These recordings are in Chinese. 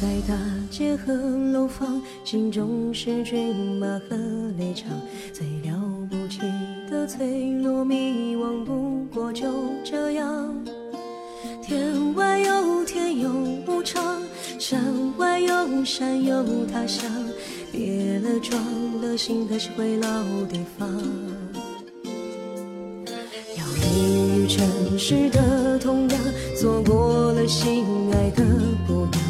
在大街和楼房，心中是骏马和猎场。最了不起的脆弱迷惘，不过就这样。天外有天有无常，山外有山有他乡。跌了撞了，心还是回老地方。要离于尘世的痛痒，错过了心爱的姑娘。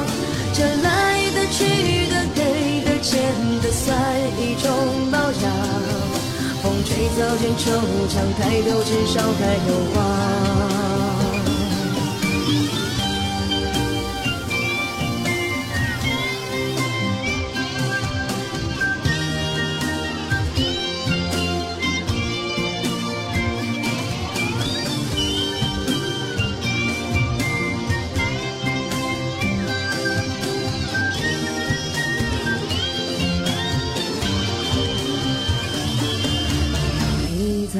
这来的去的给的欠的算一种保障，风吹草间惆怅，抬头至少还有光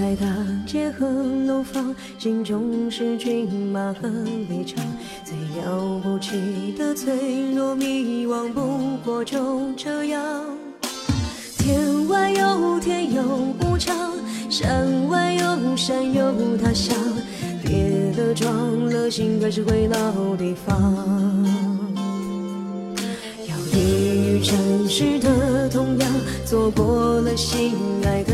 在大街和楼房。心中是骏马和猎场，最了不起的脆弱迷惘，不过就这样。天外有天有无常，山外有山有他乡，跌了撞了，心还是回老地方。要离于尘世的痛痒，错过了心爱的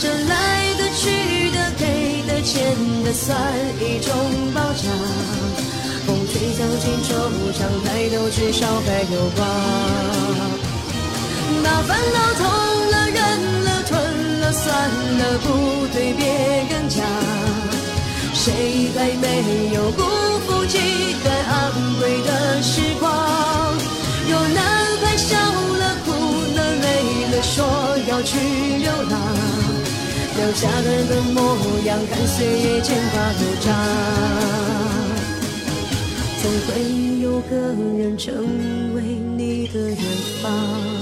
这来的去的给的欠的算一种保障，风吹草间惆怅，抬头至少还有光。把烦恼痛了忍了吞了算了，不对别人讲。谁还没有辜负期待昂贵的时光？有男孩笑了哭了累了，说要去流浪。留下人的模样，看岁月渐花如渣，总会有个人成为你的远方。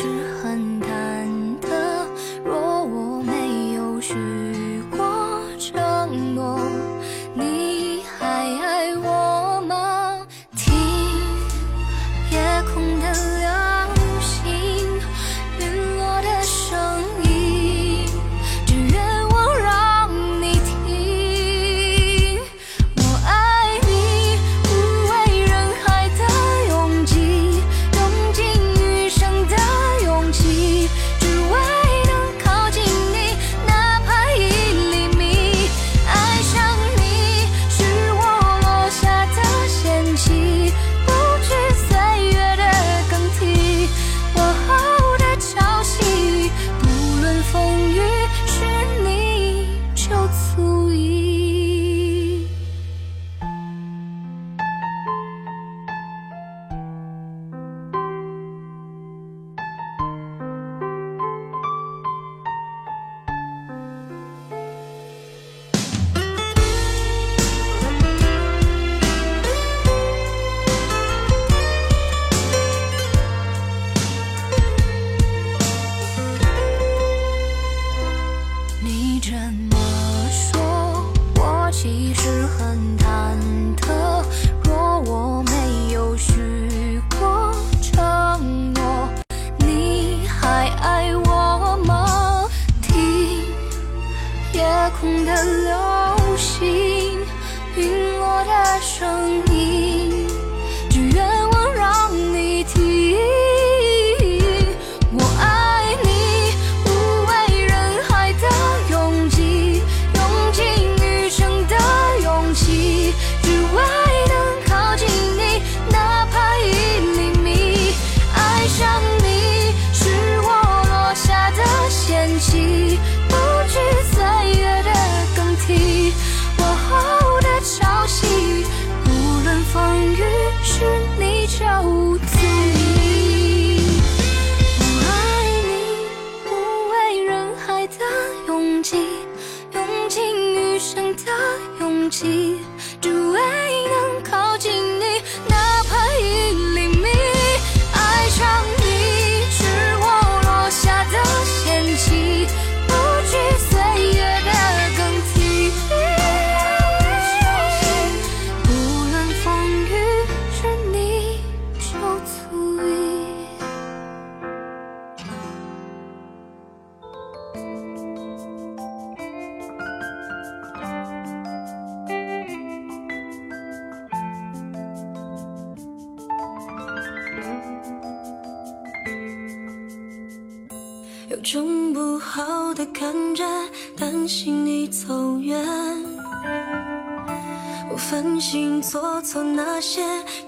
之后。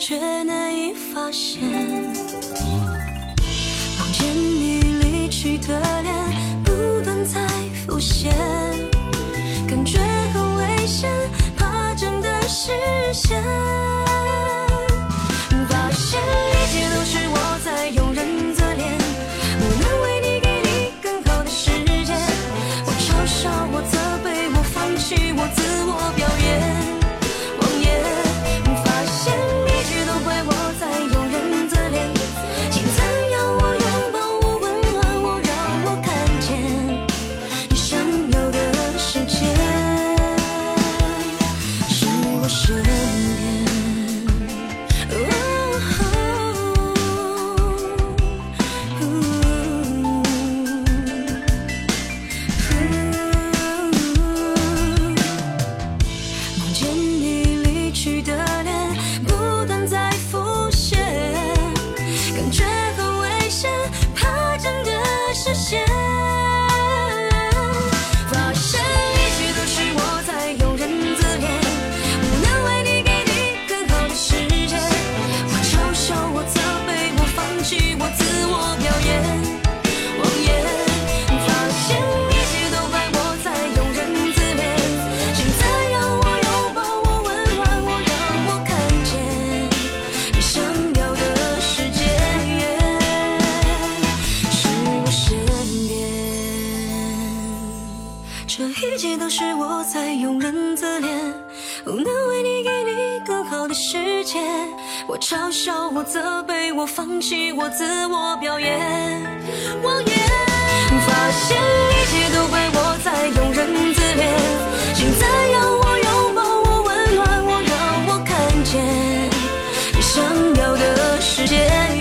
却难以发现。我嘲笑我，责备我，放弃我，自我表演，我言。发现一切都怪我在庸人自怜。现在要我拥抱我，温暖我，让我看见你想要的世界。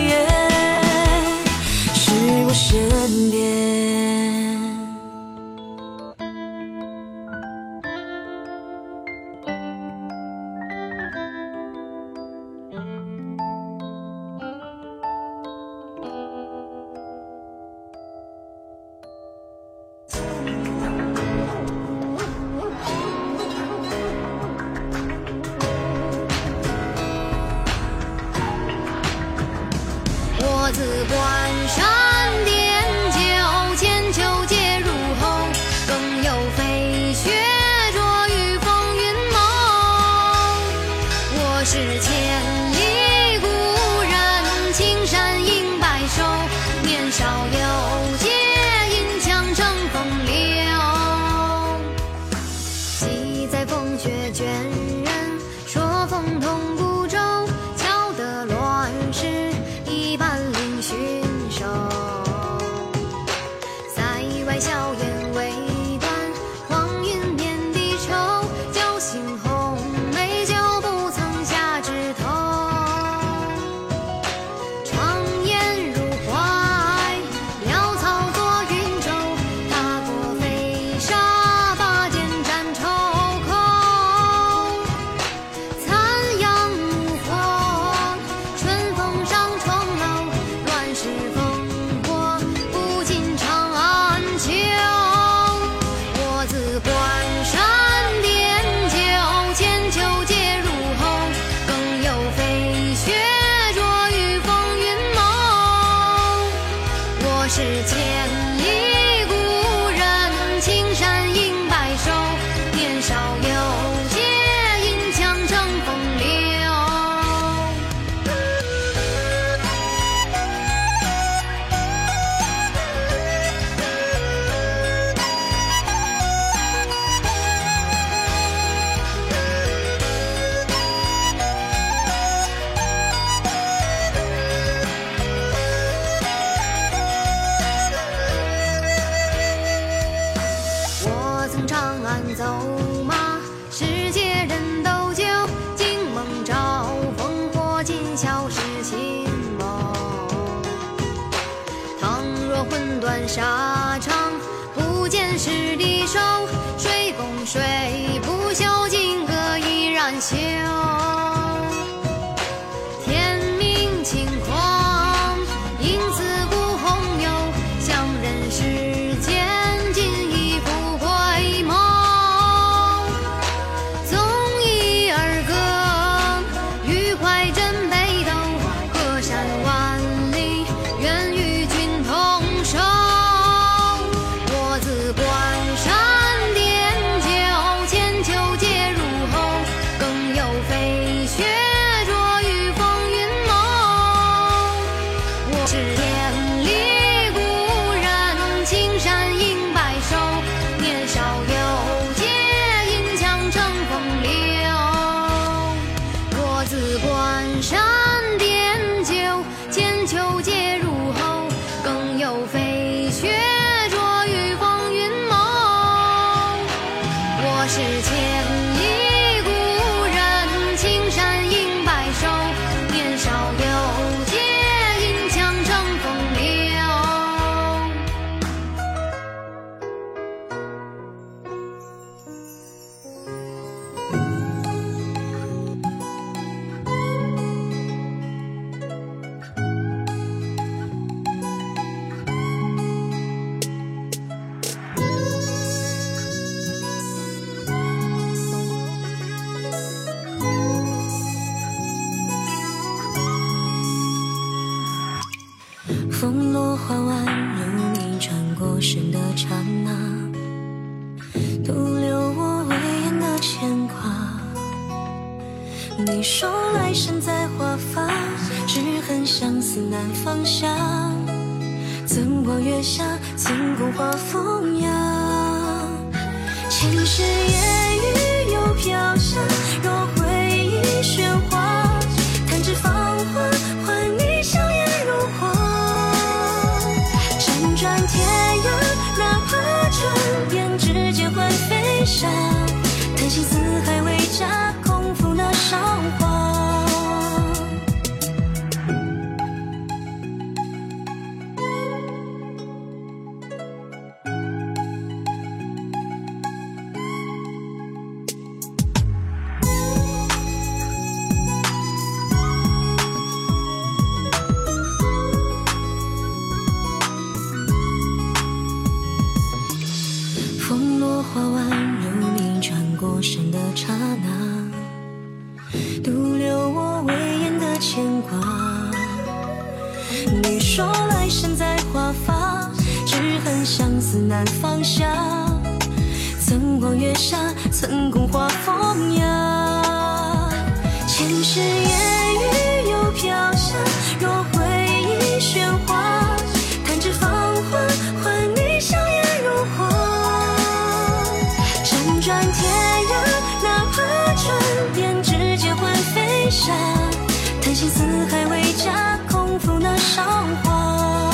叹心四海为家空负那韶华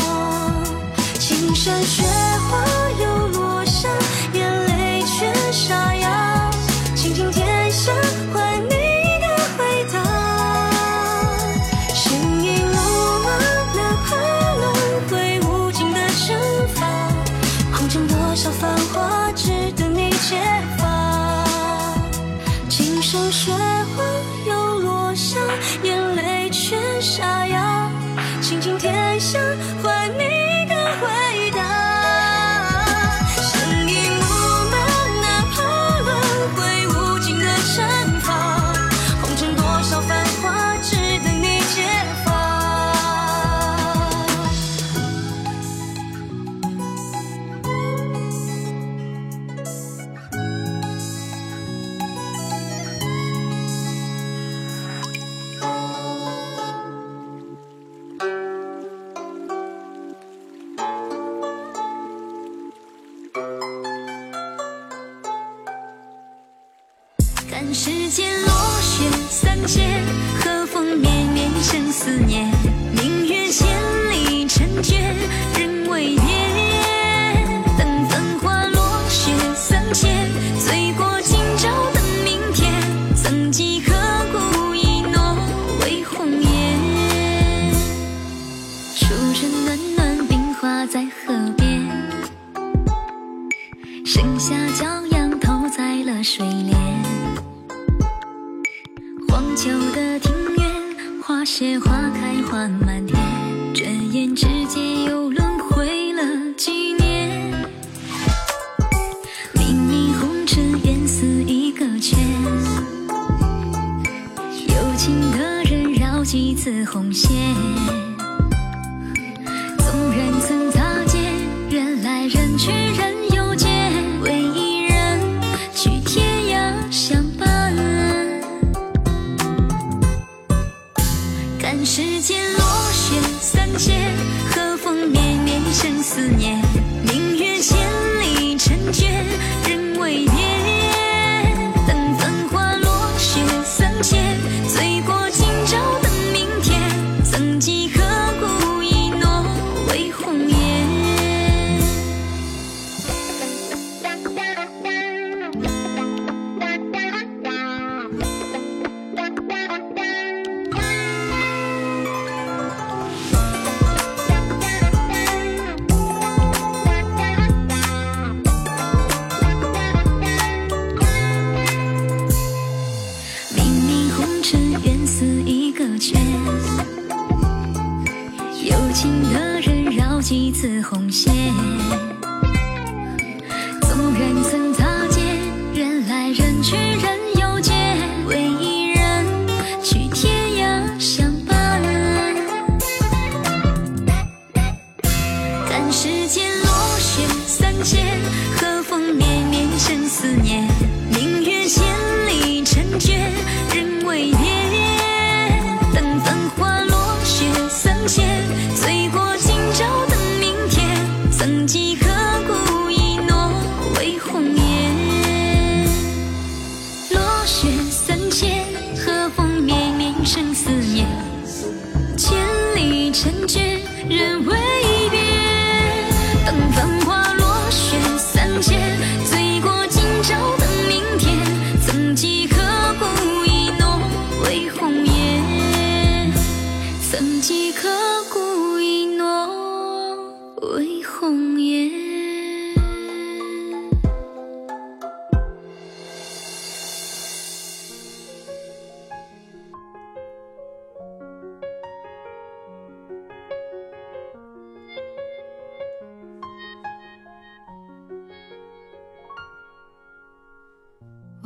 青山雪花又落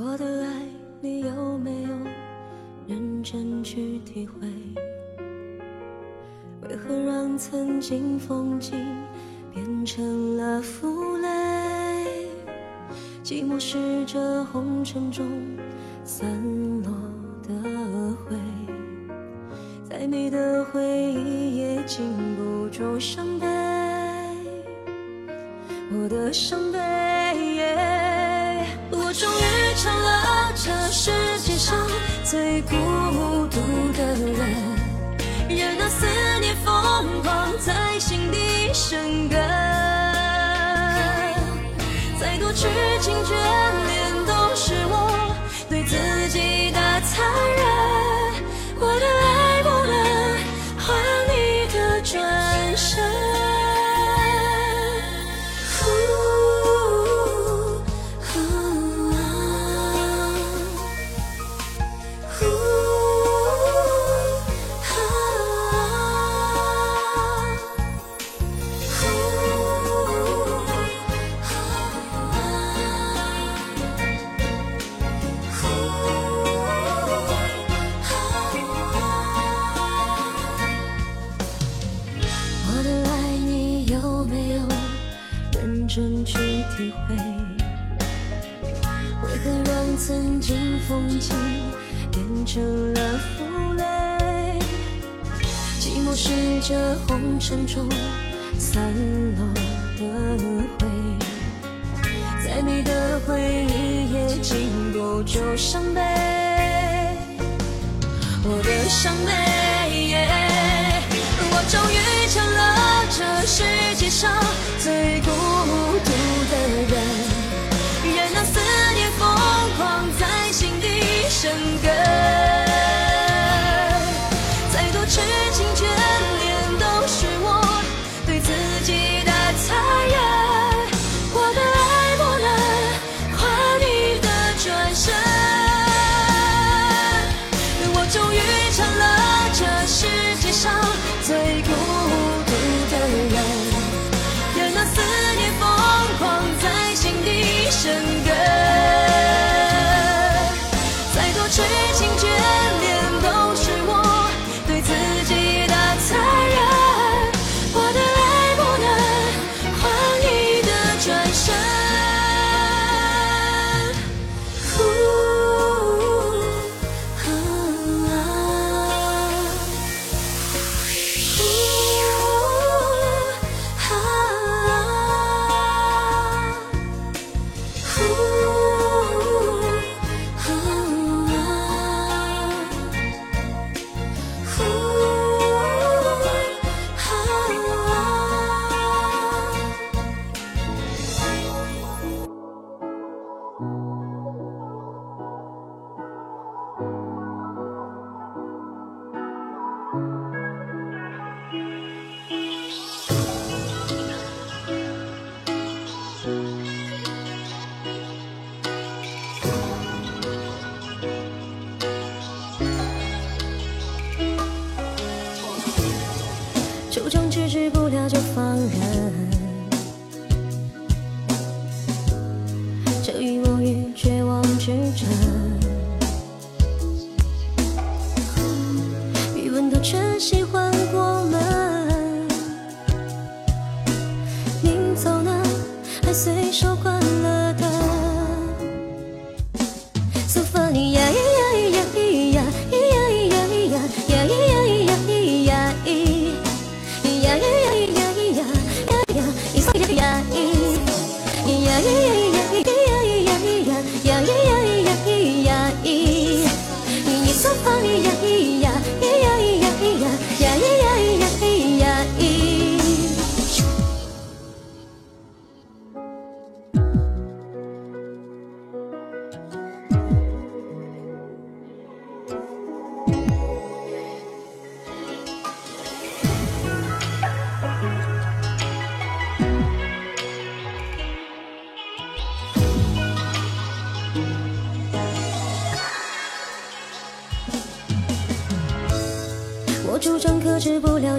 我的爱你有没有认真去体会为何让曾经风景变成了负累寂寞是这红尘中散落的灰再美的回忆也禁不住伤悲我的伤悲这世界上最孤独的人，任那思念疯狂在心底生根，再多痴情绝。这红尘中散落的灰再美的回忆也经不住伤悲我的伤悲我终于成了这世界上最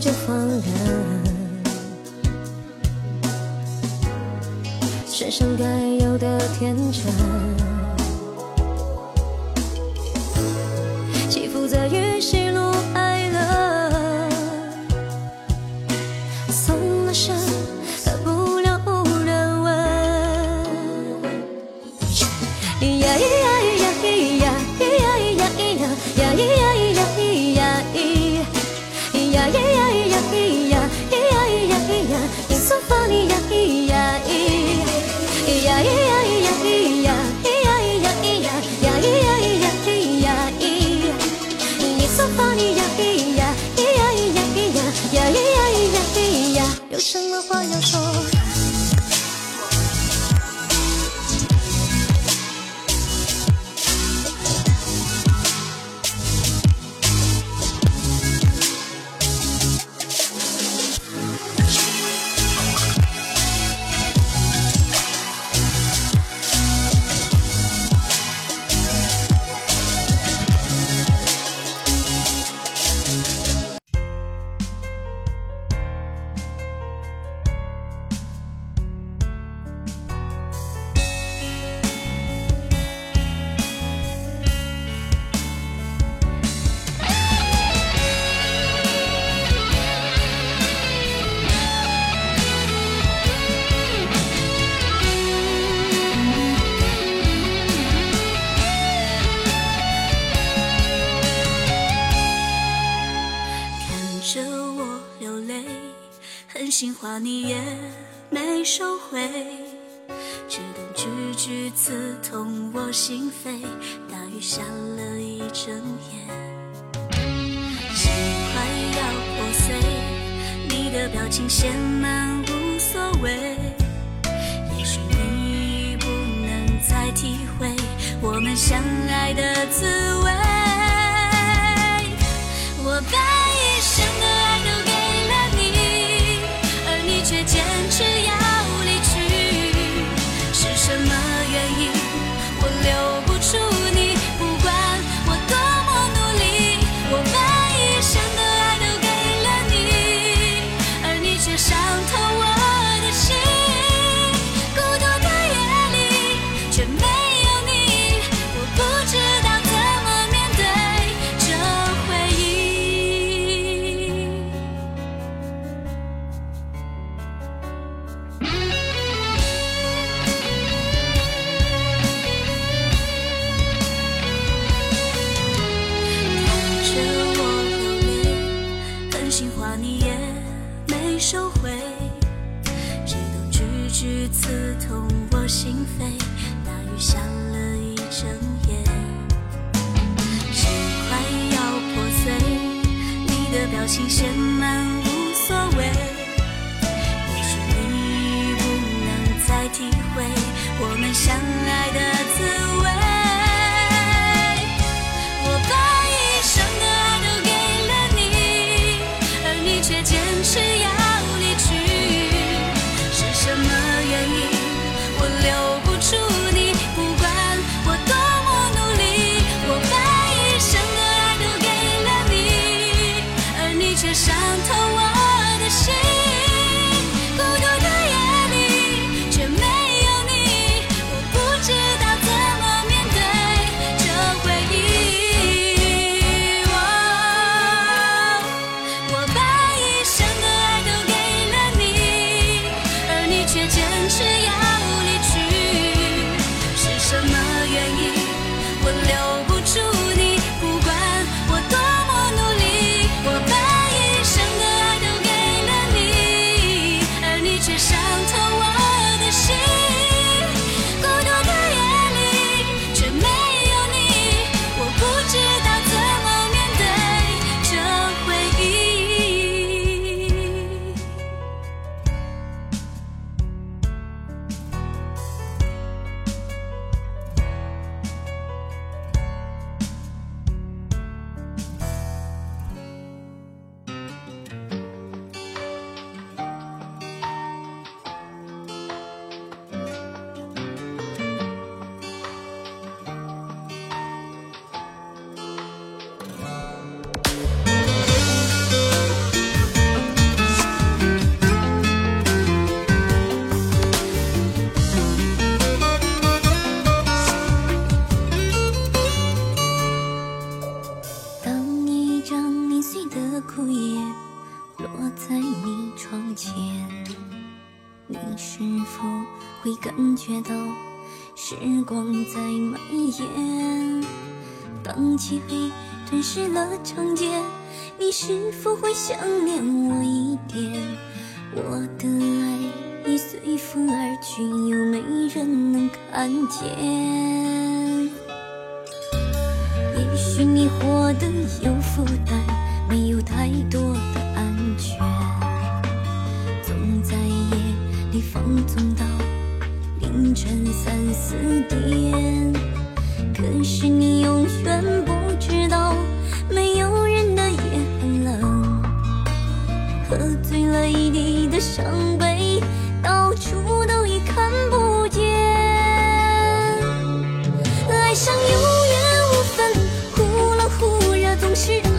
就放任。身上该有的天真。流泪狠心话你也没收回。只等句句刺痛我心扉大雨下了一整夜。心快要破碎你的表情写满无所谓。也许你不能再体会我们相爱的滋味。我把一生的爱却坚持要离去是什么原因？情写满无所谓。也许你不能再体会我们相シ。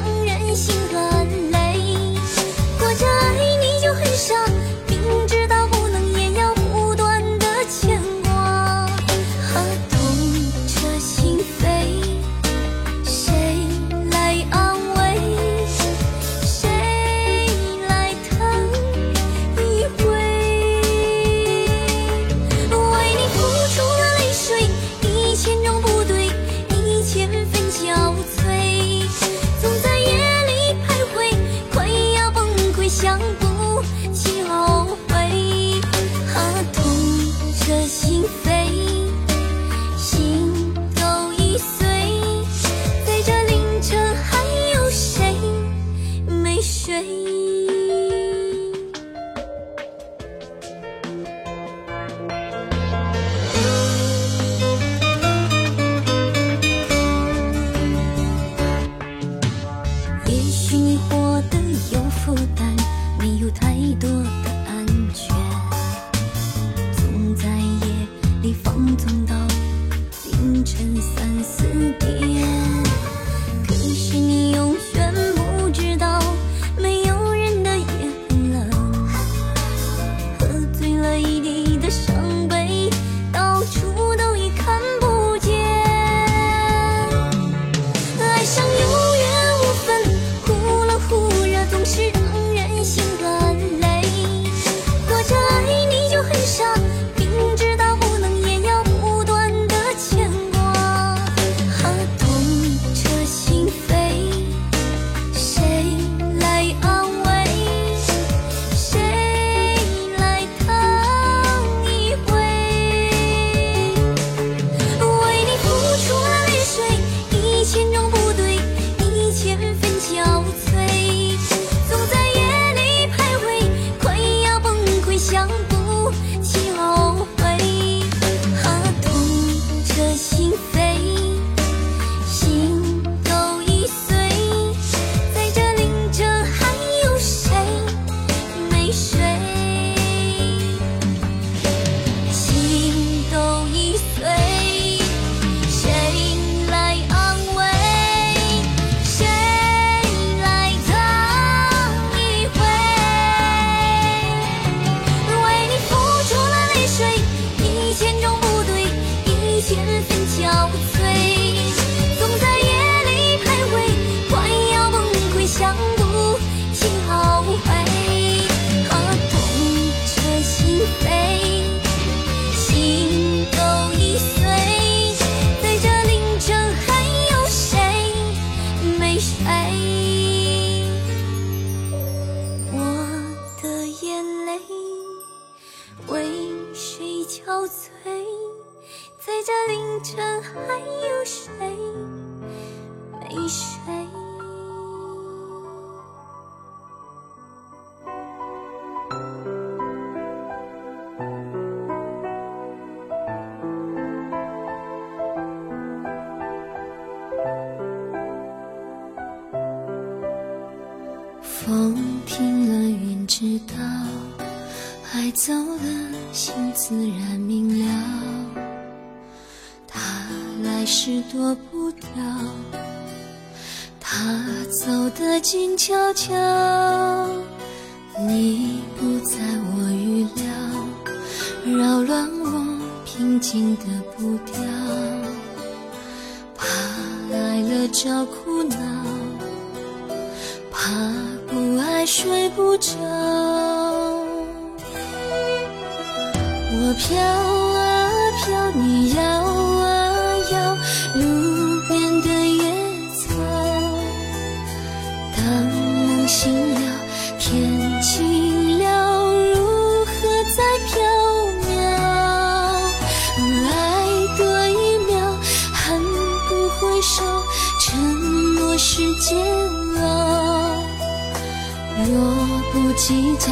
计较，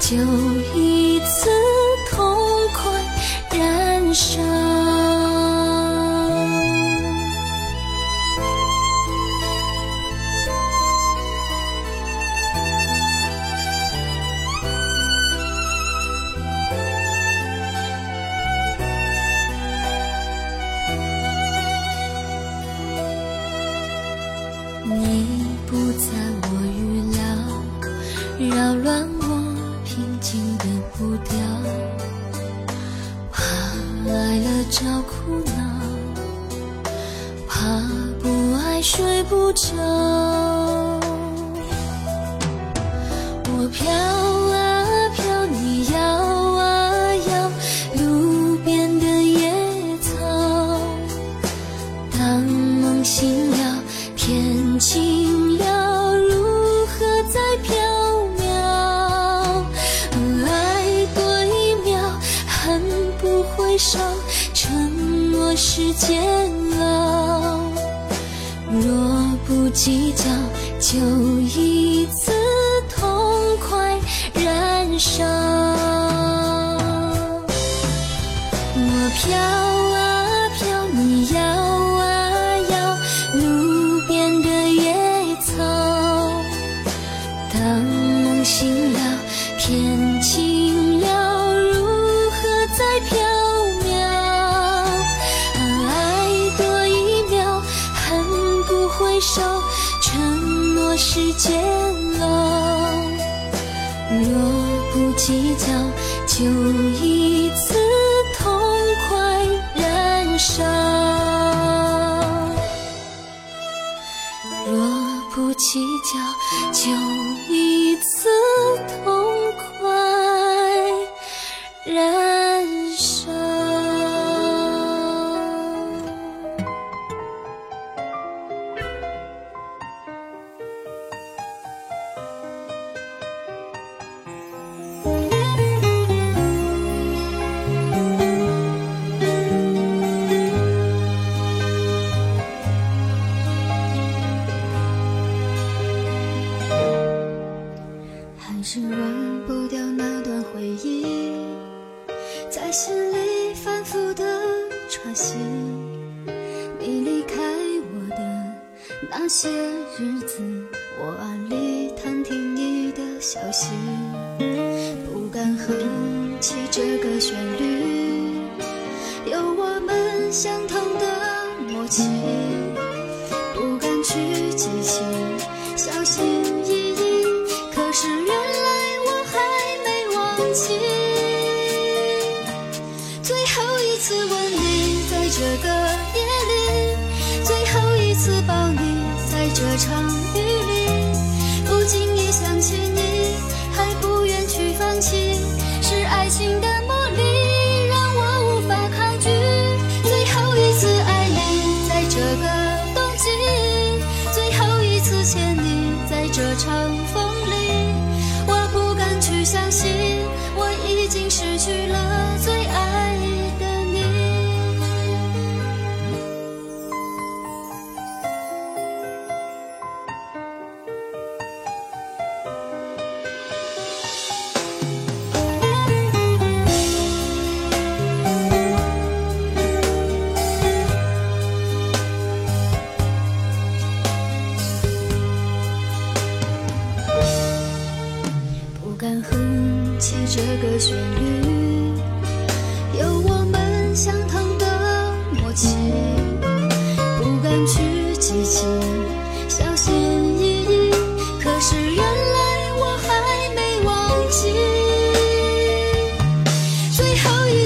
就一次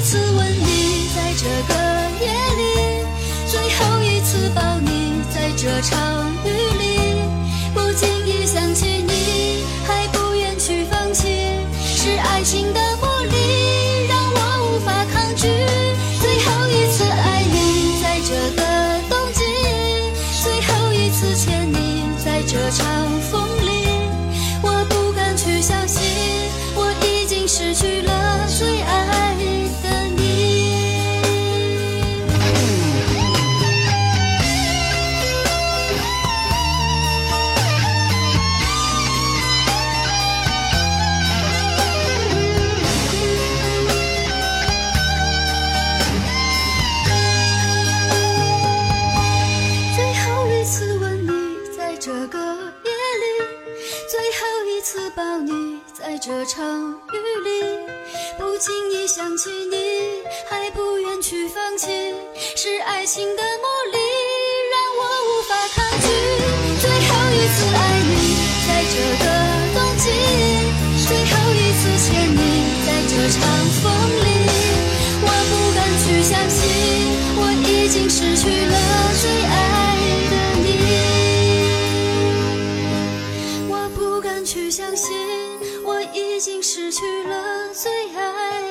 次问你，在这个夜里，最后一次抱你，在这场雨。是爱情的魔力让我无法抗拒最后一次爱你在这个冬季最后一次见你在这场风里。我不敢去相信我已经失去了最爱的你。我不敢去相信我已经失去了最爱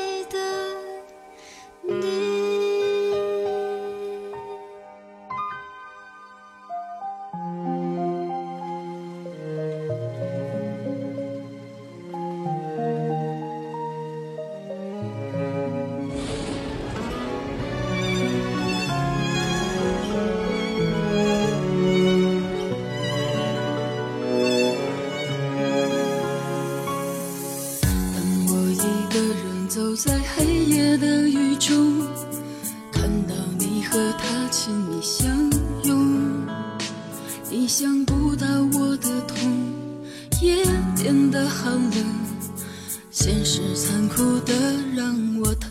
的让我疼。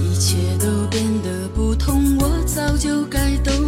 一切都变得不同我早就该懂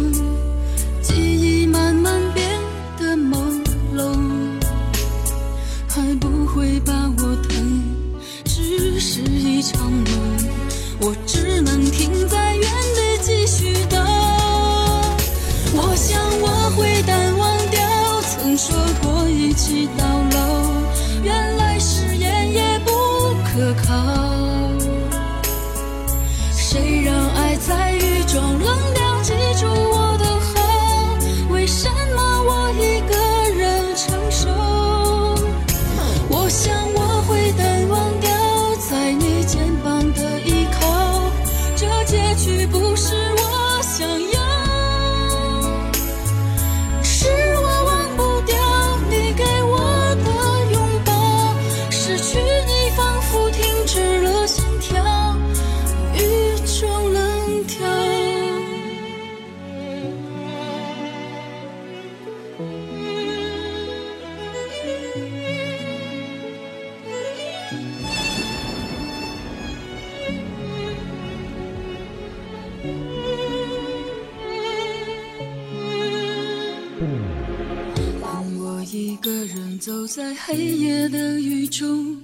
在黑夜的雨中，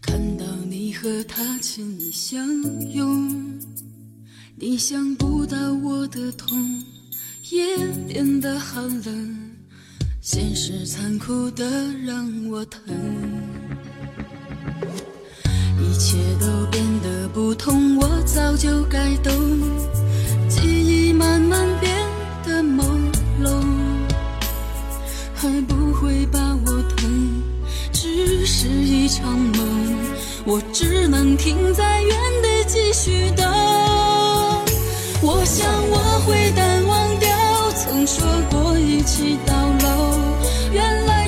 看到你和他亲密相拥。你想不到我的痛，也变得寒冷。现实残酷的让我疼，一切都变得不同。我早就该懂，记忆慢慢变得朦胧，还不会把我。是一场梦我只能停在原地继续等。我想我会淡忘掉曾说过一起到老原来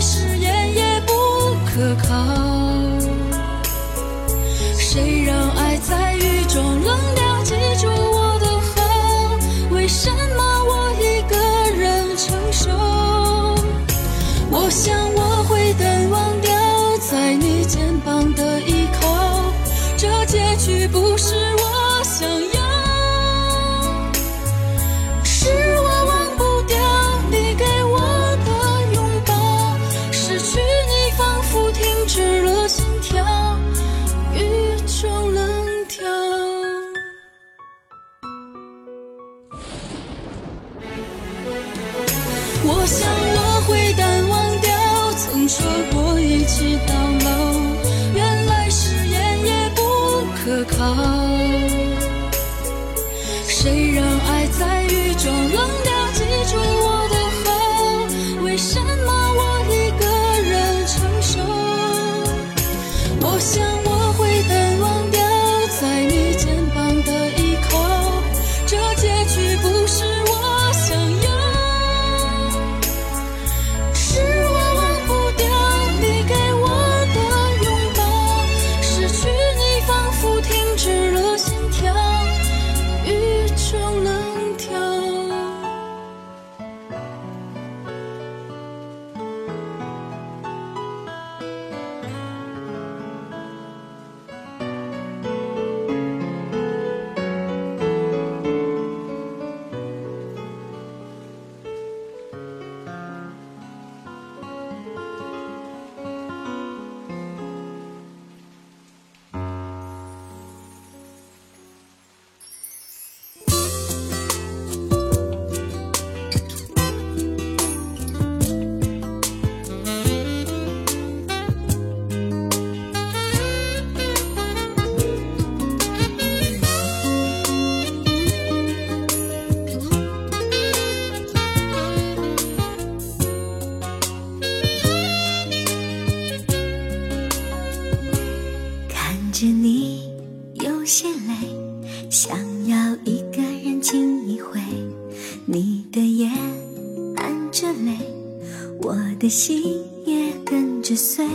心也跟着碎。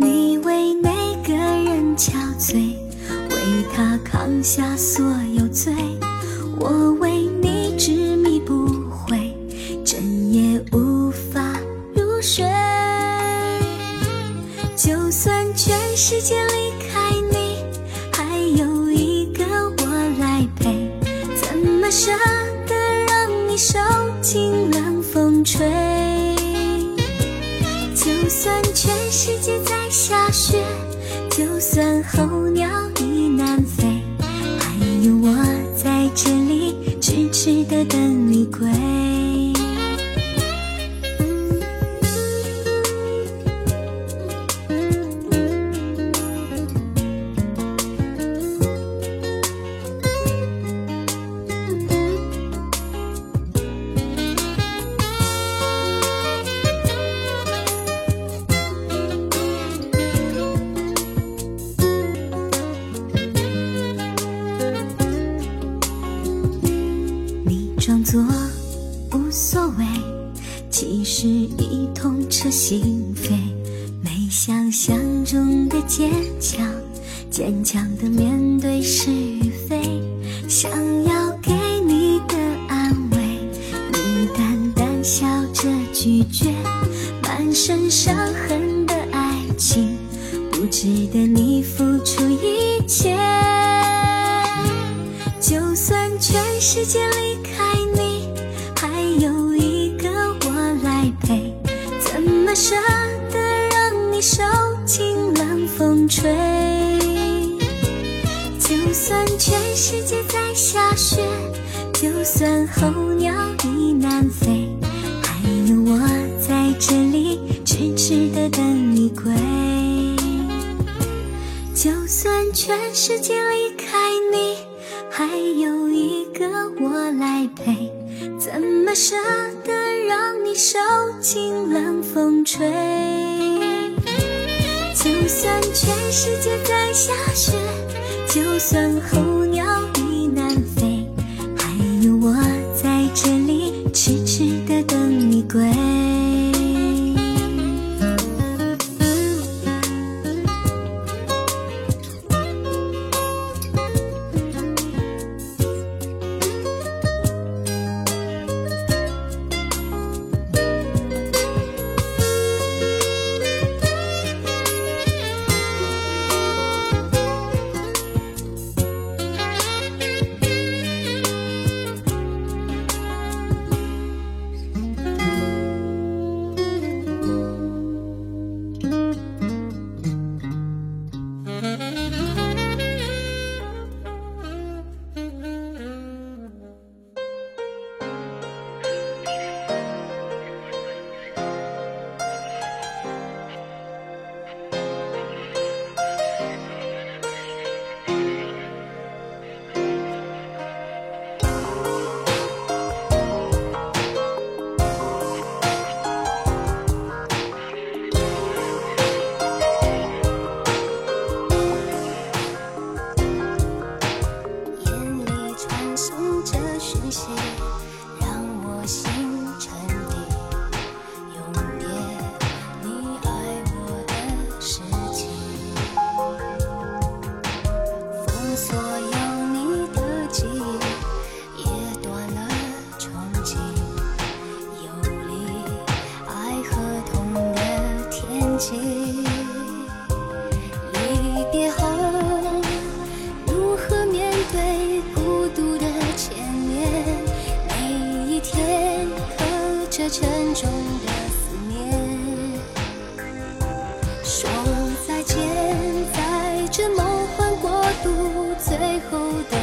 你为那个人憔悴，为他扛下所有。等你归。就算全世界离开你，还有一个我来陪，怎么舍得让你受尽冷风吹？就算全世界在下雪，就算后。天，刻着沉重的思念，说再见，在这梦幻国度最后的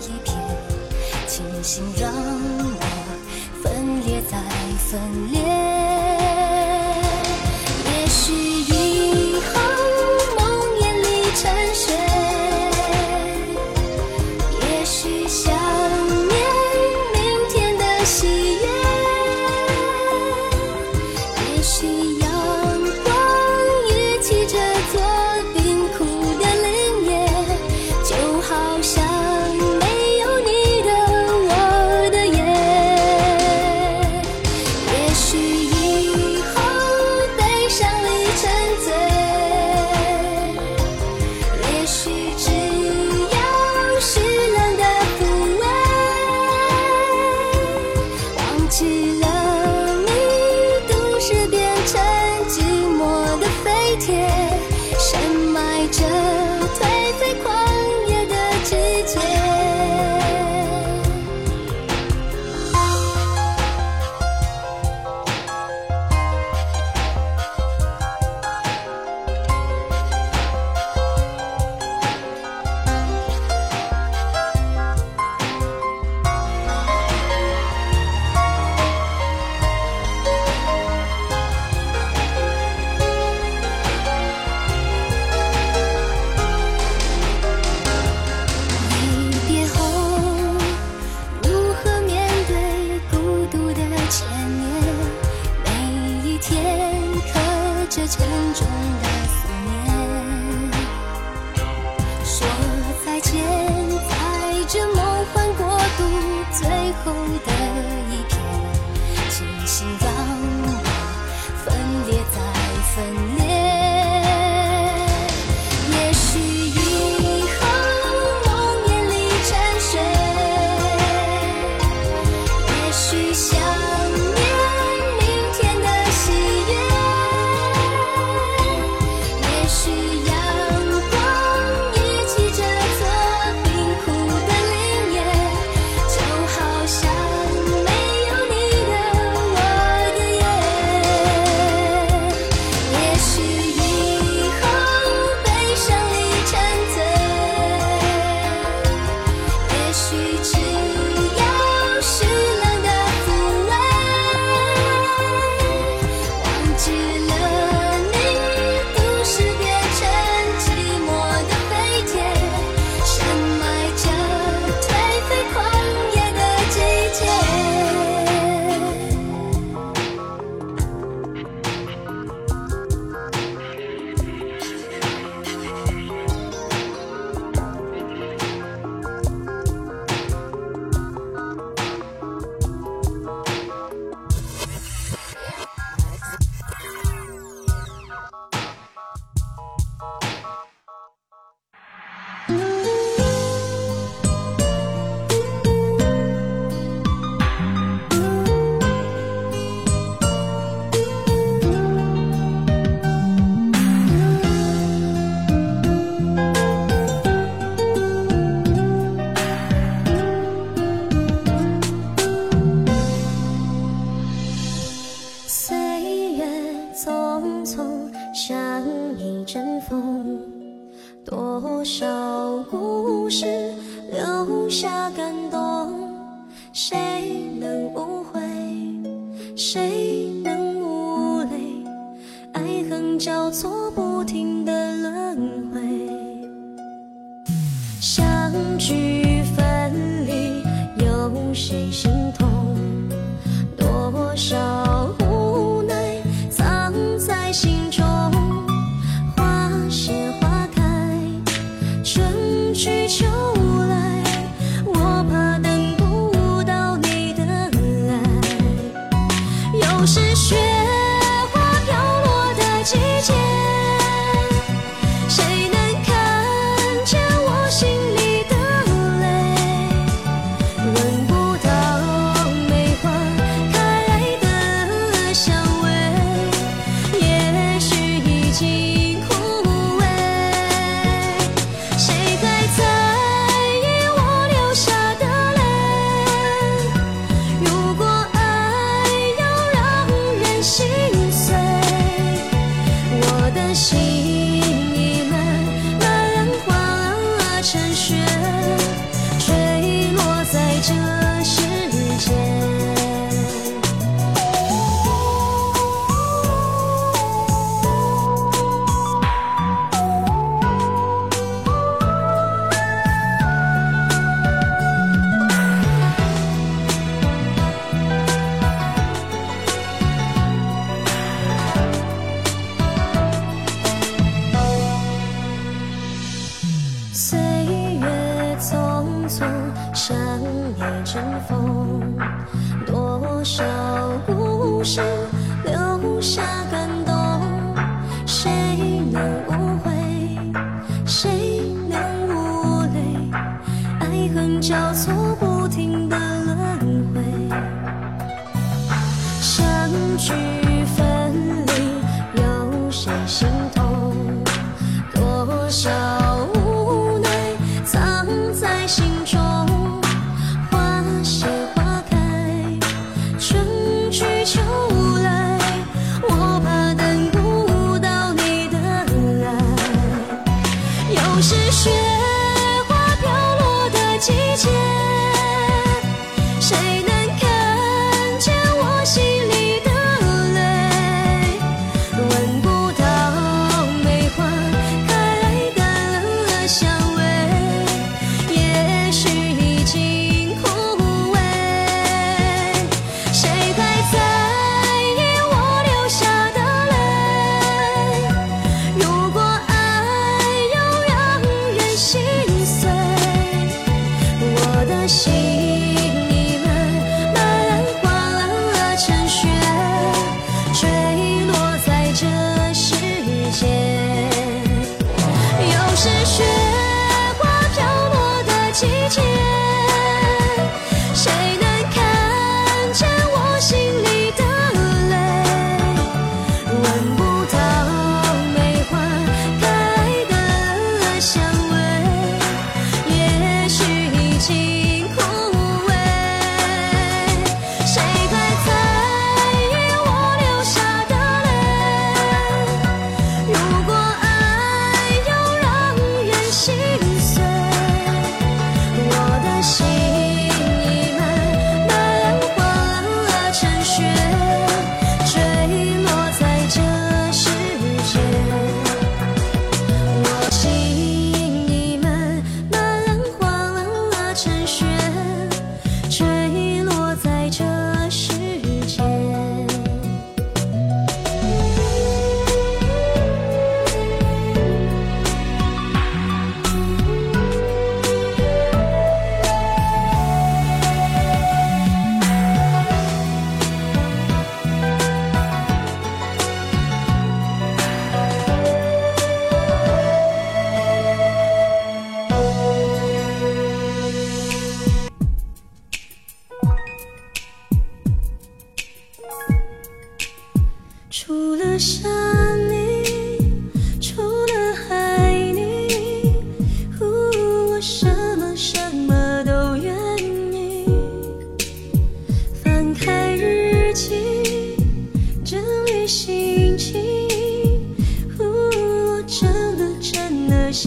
一片，清醒让我分裂，再分裂。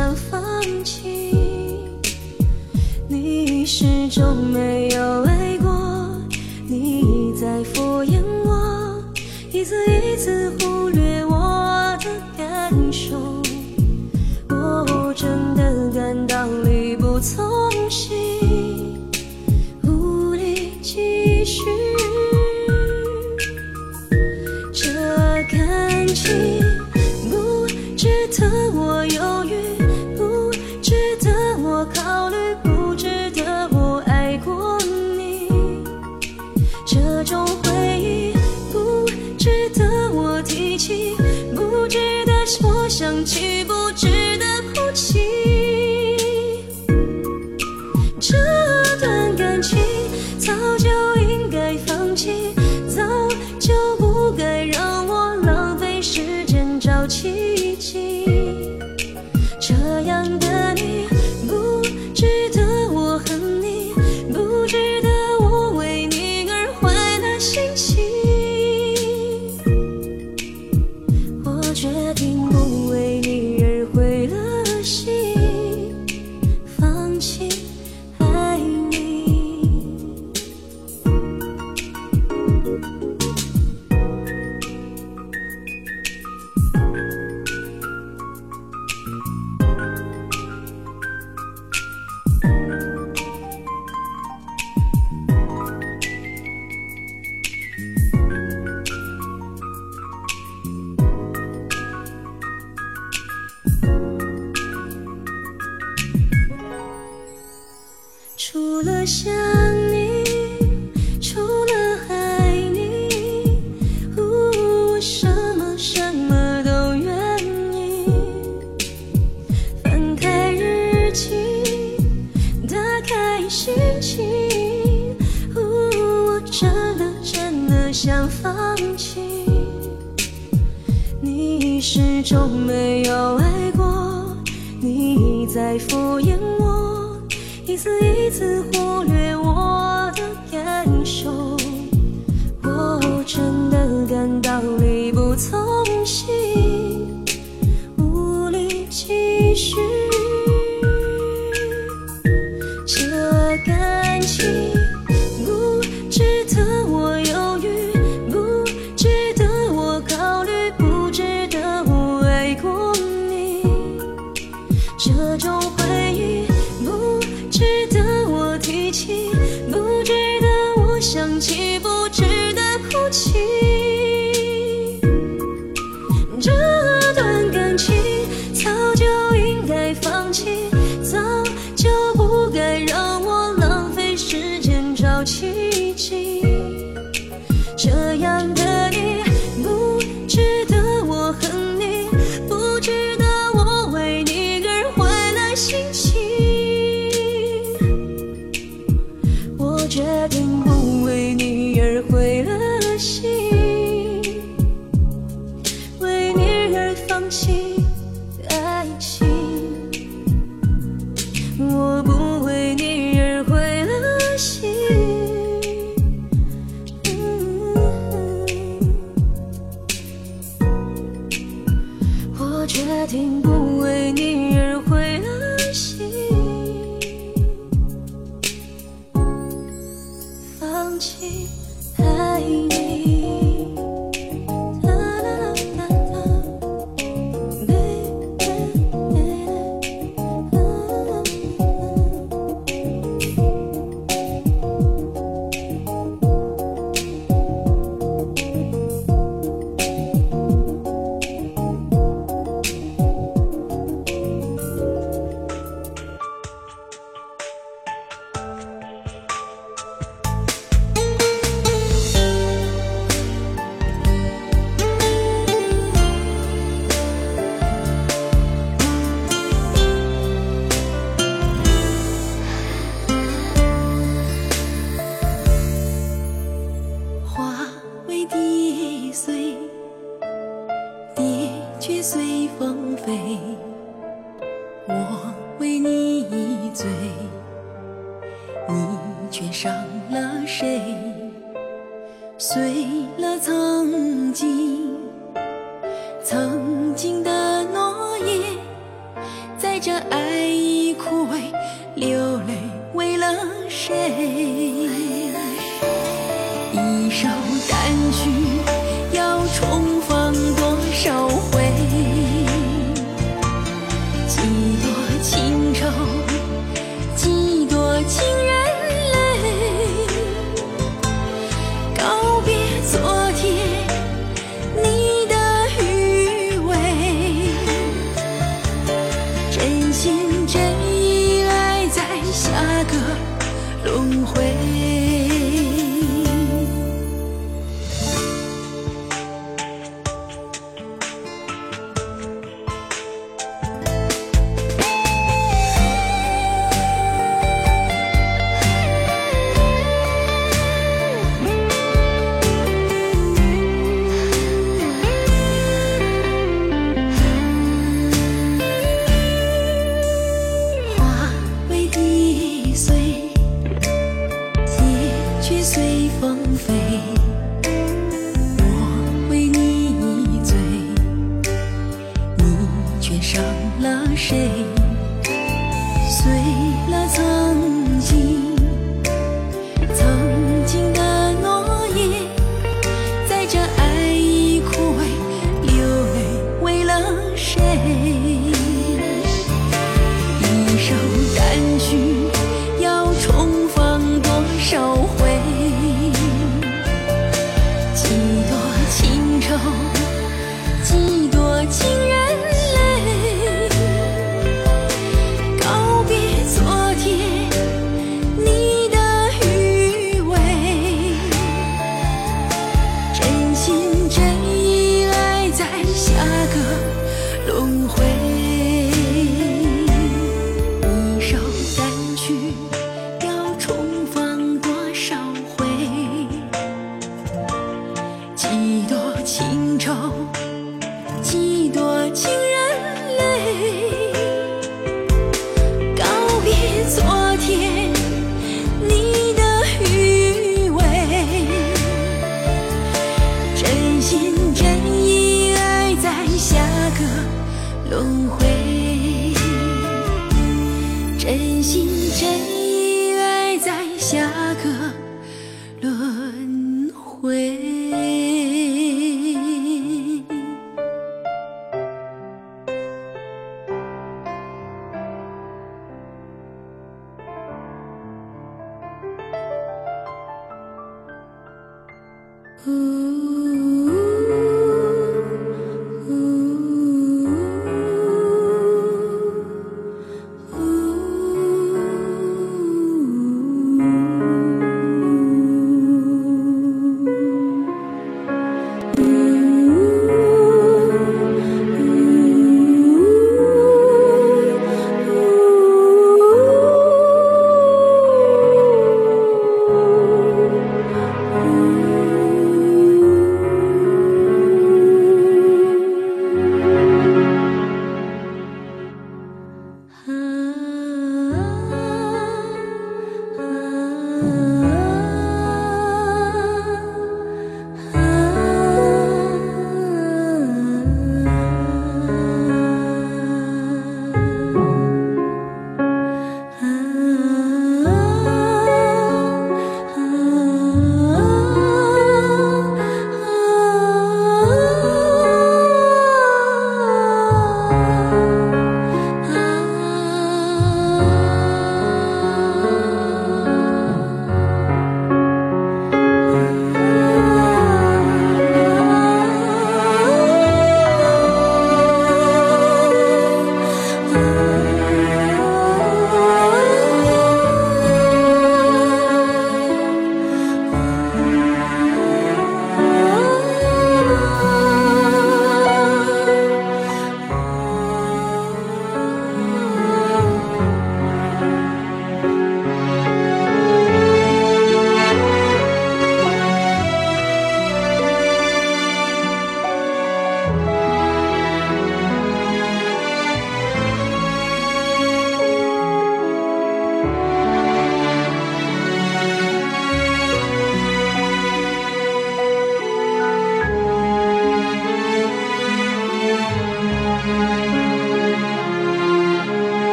想放弃。你始终没有爱过你在敷衍我一次一次忽略都爱过你在敷衍我一次一次忽略我的感受我真的感到力不从心。无力继续。